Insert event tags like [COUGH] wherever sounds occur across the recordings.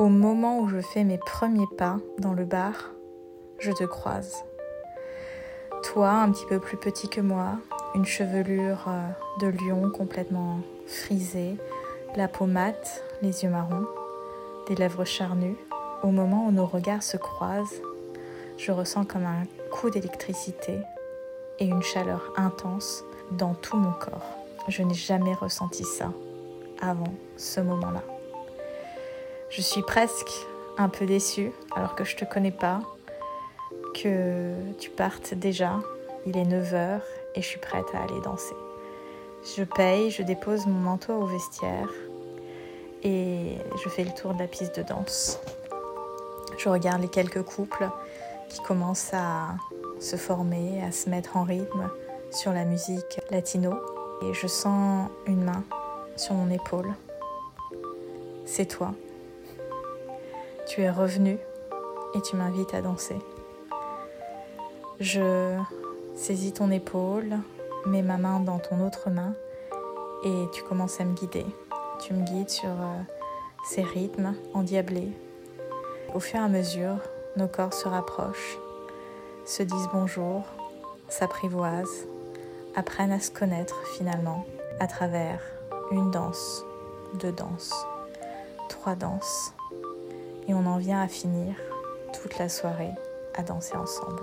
Au moment où je fais mes premiers pas dans le bar, je te croise. Toi, un petit peu plus petit que moi, une chevelure euh, de lion complètement frisée, la peau mate, les yeux marrons, des lèvres charnues. Au moment où nos regards se croisent, je ressens comme un coup d'électricité et une chaleur intense dans tout mon corps. Je n'ai jamais ressenti ça avant ce moment-là. Je suis presque un peu déçue alors que je te connais pas, que tu partes déjà. Il est 9h et je suis prête à aller danser. Je paye, je dépose mon manteau au vestiaire et je fais le tour de la piste de danse. Je regarde les quelques couples qui commencent à se former, à se mettre en rythme sur la musique latino et je sens une main sur mon épaule. C'est toi. Tu es revenu et tu m'invites à danser. Je saisis ton épaule, mets ma main dans ton autre main et tu commences à me guider. Tu me guides sur euh, ces rythmes endiablés. Au fur et à mesure, nos corps se rapprochent, se disent bonjour, s'apprivoisent, apprennent à se connaître finalement à travers une danse, deux danses, trois danses. Et on en vient à finir toute la soirée à danser ensemble.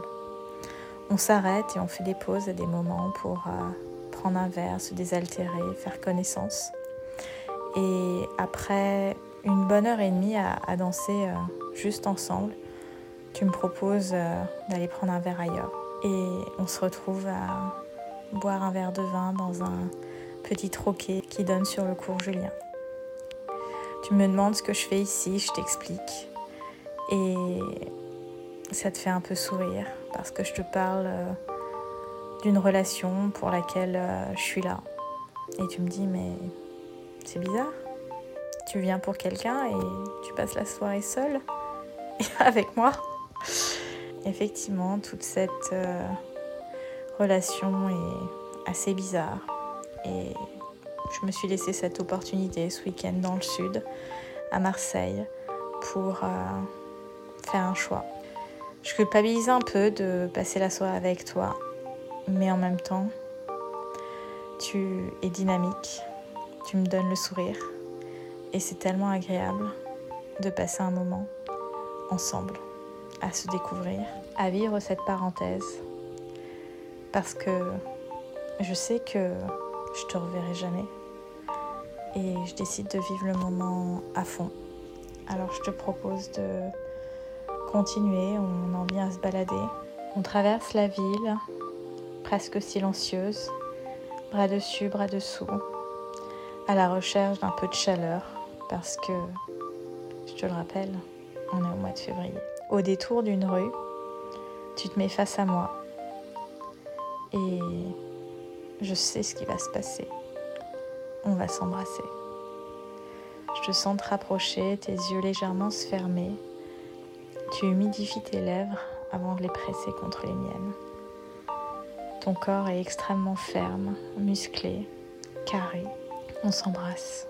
On s'arrête et on fait des pauses à des moments pour euh, prendre un verre, se désaltérer, faire connaissance. Et après une bonne heure et demie à, danser euh, juste ensemble, tu me proposes euh, d'aller prendre un verre ailleurs. Et on se retrouve à boire un verre de vin dans un petit troquet qui donne sur le cours Julien. Tu me demandes ce que je fais ici, je t'explique. Et ça te fait un peu sourire parce que je te parle euh, d'une relation pour laquelle euh, je suis là. Et tu me dis, mais c'est bizarre. Tu viens pour quelqu'un et tu passes la soirée seule [LAUGHS] avec moi. Effectivement, toute cette euh, relation est assez bizarre. Et je me suis laissé cette opportunité ce week-end dans le sud, à Marseille, pour faire un choix. Je culpabilise un peu de passer la soirée avec toi, mais en même temps, tu es dynamique, tu me donnes le sourire, et c'est tellement agréable de passer un moment ensemble, à se découvrir, à vivre cette parenthèse, parce que je sais que je te reverrai jamais, et je décide de vivre le moment à fond. Alors je te propose de continuer, on en vient à se balader. On traverse la ville, presque silencieuse, bras dessus, bras dessous, à la recherche d'un peu de chaleur, parce que, je te le rappelle, on est au mois de février. Au détour d'une rue, tu te mets face à moi et je sais ce qui va se passer. On va s'embrasser. Je te sens te rapprocher, tes yeux légèrement se fermer tu humidifies tes lèvres avant de les presser contre les miennes. Ton corps est extrêmement ferme, musclé, carré. On s'embrasse.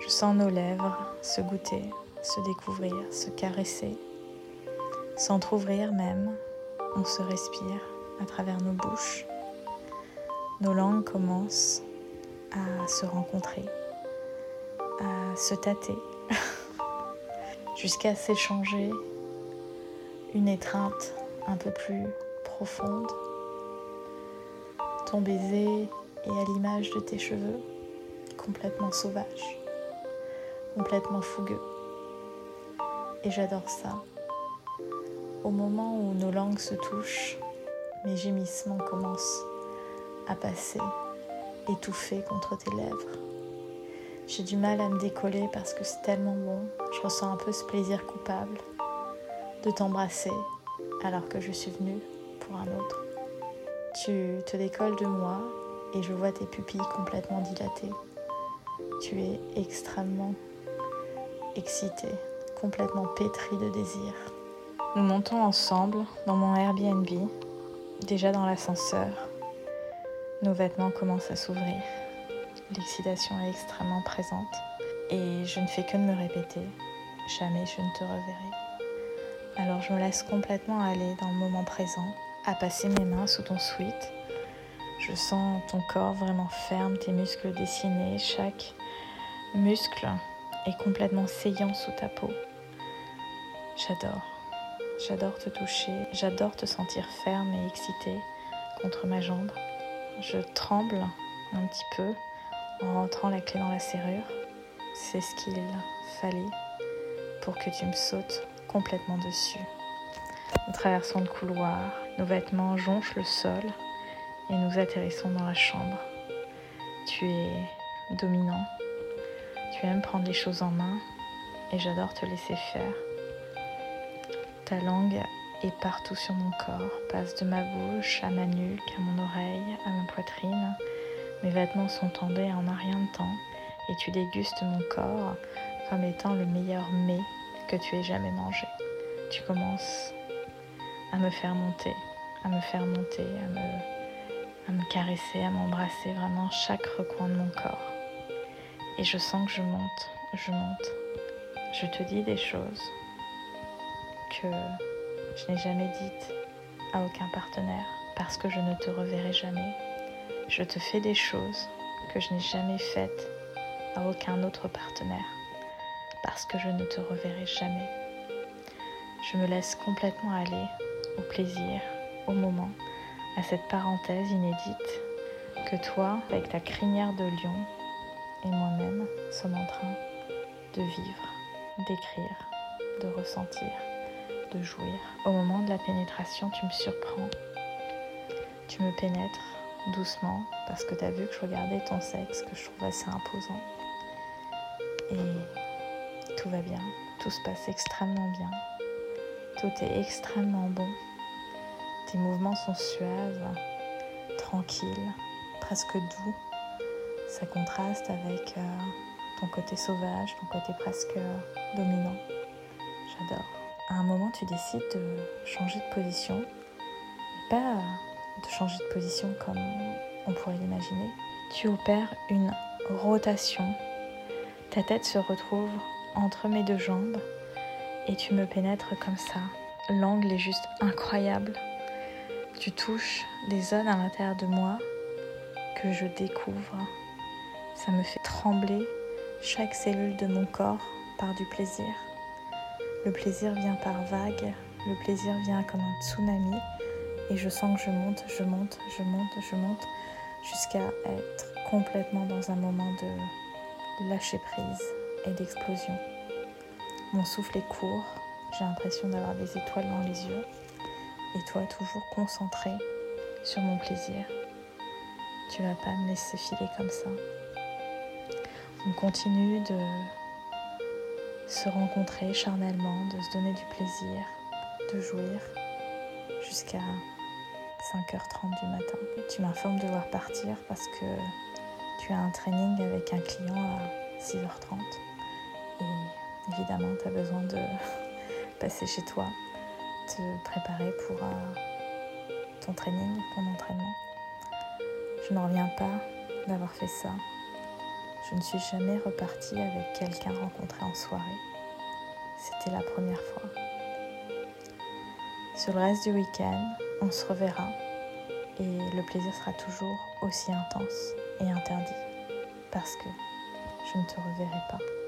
Je sens nos lèvres se goûter, se découvrir, se caresser. S'entr'ouvrir même, on se respire à travers nos bouches. Nos langues commencent à se rencontrer, à se tâter [LAUGHS] jusqu'à s'échanger une étreinte un peu plus profonde. Ton baiser est à l'image de tes cheveux, complètement sauvages, complètement fougueux. Et j'adore ça. Au moment où nos langues se touchent, mes gémissements commencent à passer, contre tes lèvres. J'ai du mal à me décoller parce que c'est tellement bon. Je ressens un peu ce plaisir coupable de t'embrasser alors que je suis venue pour un autre. Tu te décolles de moi et je vois tes pupilles complètement dilatées. Tu es extrêmement excitée, complètement pétrie de désir. Nous montons ensemble dans mon Airbnb, déjà dans l'ascenseur. Nos vêtements commencent à s'ouvrir. L'excitation est extrêmement présente et je ne fais que de me répéter jamais je ne te reverrai. Alors je me laisse complètement aller dans le moment présent, à passer mes mains sous ton sweat. Je sens ton corps vraiment ferme, tes muscles dessinés, chaque muscle est complètement saillant sous ta peau. J'adore, j'adore te toucher, j'adore te sentir ferme et excitée contre ma jambe. Je tremble un petit peu en rentrant la clé dans la serrure. C'est ce qu'il fallait pour que tu me sautes complètement dessus. Nous traversons le couloir, nos vêtements jonchent le sol et nous atterrissons dans la chambre. Tu es dominant, tu aimes prendre les choses en main et j'adore te laisser faire. Ta langue est partout sur mon corps, passe de ma bouche à ma nuque, à mon oreille, à ma poitrine. Mes vêtements sont tendés en un rien de temps et tu dégustes mon corps comme étant le meilleur mets que tu aies jamais mangé. Tu commences à me faire monter, à me faire monter, à me, à me caresser, à m'embrasser vraiment chaque recoin de mon corps. Et je sens que je monte, je monte. Je te dis des choses que je n'ai jamais dites à aucun partenaire parce que je ne te reverrai jamais. Je te fais des choses que je n'ai jamais faites à aucun autre partenaire parce que je ne te reverrai jamais. Je me laisse complètement aller au plaisir, au moment, à cette parenthèse inédite que toi, avec ta crinière de lion, et moi-même sommes en train de vivre, d'écrire, de ressentir, de jouir. Au moment de la pénétration, tu me surprends. Tu me pénètres doucement parce que tu as vu que je regardais ton sexe que je trouve assez imposant. Et tout va bien, tout se passe extrêmement bien. Tout est extrêmement bon. Tes mouvements sont suaves, tranquilles, presque doux. Ça contraste avec euh, ton côté sauvage, ton côté presque dominant. À un moment, tu décides de changer de position. Pas de changer de position comme on pourrait l'imaginer. Tu opères une rotation. Ta tête se retrouve entre mes deux jambes et tu me pénètres comme ça. L'angle est juste incroyable. Tu touches des zones à l'intérieur de moi que je découvre. Ça me fait trembler chaque cellule de mon corps par du plaisir. Le plaisir vient par vagues, le plaisir vient comme un tsunami et je sens que je monte, je monte, je monte, je monte jusqu'à être complètement dans un moment de lâcher prise et d'explosion. Mon souffle est court, j'ai l'impression d'avoir des étoiles dans les yeux et toi toujours concentré sur mon plaisir. Tu vas pas me laisser filer comme ça. On continue de se rencontrer charnellement, de se donner du plaisir, de jouir jusqu'à 5h30 du matin. Tu m'informes de devoir partir parce que tu as un training avec un client à 6h30 et évidemment tu as besoin de [LAUGHS] passer chez toi, te préparer pour euh, ton training, ton entraînement. Je ne reviens pas d'avoir fait ça. Je ne suis jamais repartie avec quelqu'un rencontré en soirée. C'était la première fois. Sur le reste du week-end, on se reverra et le plaisir sera toujours aussi intense et interdit parce que je ne te reverrai pas.